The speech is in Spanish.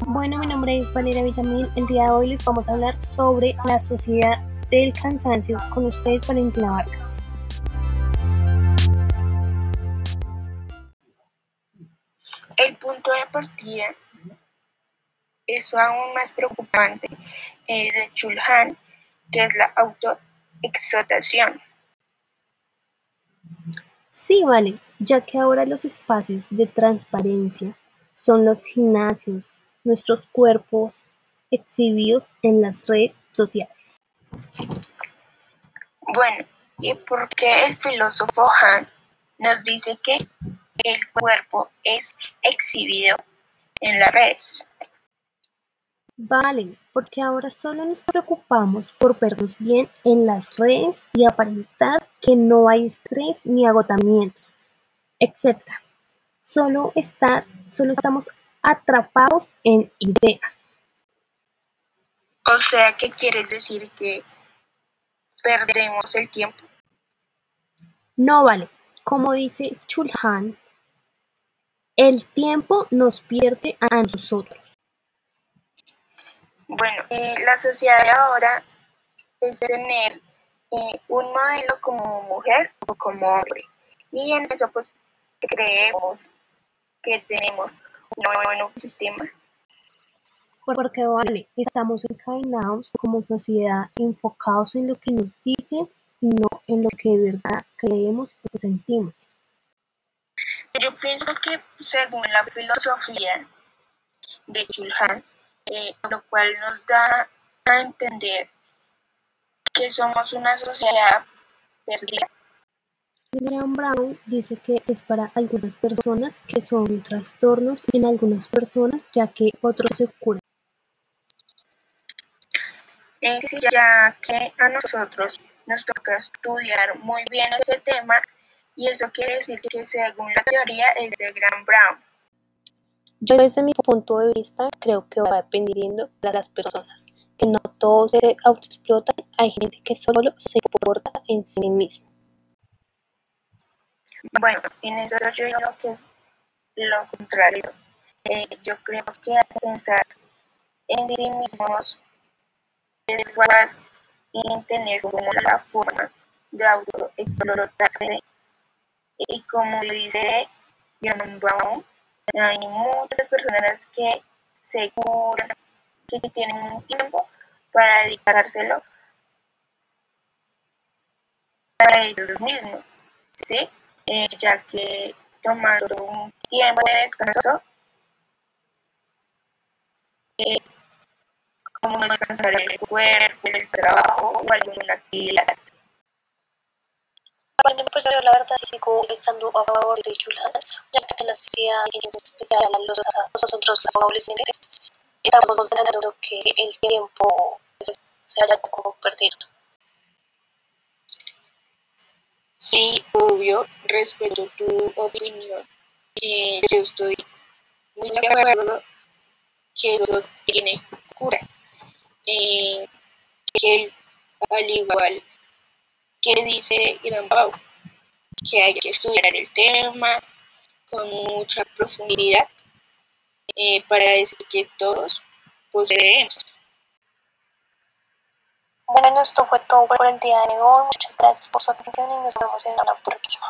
Bueno, mi nombre es Valeria Villamil. El día de hoy les vamos a hablar sobre la sociedad del cansancio con ustedes, Valentina Vargas. El punto de partida es aún más preocupante eh, de Chulhan, que es la autoexotación. Sí, vale, ya que ahora los espacios de transparencia son los gimnasios, nuestros cuerpos exhibidos en las redes sociales. Bueno, ¿y por qué el filósofo Han nos dice que el cuerpo es exhibido en las redes? Vale, porque ahora solo nos preocupamos por vernos bien en las redes y aparentar que no hay estrés ni agotamiento, etc. Solo, estar, solo estamos atrapados en ideas. O sea, ¿qué quieres decir que perdemos el tiempo? No vale. Como dice Chulhan, el tiempo nos pierde a nosotros. Bueno, eh, la sociedad de ahora es tener eh, un modelo como mujer o como hombre. Y en eso pues creemos que tenemos un buen sistema. Porque vale, estamos encadenados como sociedad enfocados en lo que nos dicen y no en lo que de verdad creemos o sentimos. Yo pienso que según la filosofía de Chulhan, eh, lo cual nos da a entender que somos una sociedad perdida. Graham Brown dice que es para algunas personas que son trastornos en algunas personas, ya que otros se curan. Ya que a nosotros nos toca estudiar muy bien ese tema y eso quiere decir que según la teoría es de Graham Brown. Yo desde mi punto de vista creo que va dependiendo de las personas, que no todos se autoexplotan, hay gente que solo se importa en sí mismo. Bueno, en eso yo digo que es lo contrario. Eh, yo creo que al pensar en sí mismos es más en tener como la forma de autoexplotarse y como dice Germán Baum, hay muchas personas que se curan, que tienen un tiempo para dedicárselo a ellos mismos, ¿sí? Eh, ya que tomando un tiempo de descanso, eh, como descansar el cuerpo, el trabajo o alguna actividad. Bueno, pues yo la verdad sigo estando a favor de Julian, ya que en la sociedad, en especial a los, nosotros los adolescentes, estamos considerando que el tiempo pues, se haya como perdido. Sí, obvio, respeto tu opinión. Eh, yo estoy muy de acuerdo que eso tiene cura. Eh, que al igual que dice Irán Pau, que hay que estudiar el tema con mucha profundidad eh, para decir que todos poseemos. Bueno, esto fue todo por el día de hoy. Muchas gracias por su atención y nos vemos en la próxima.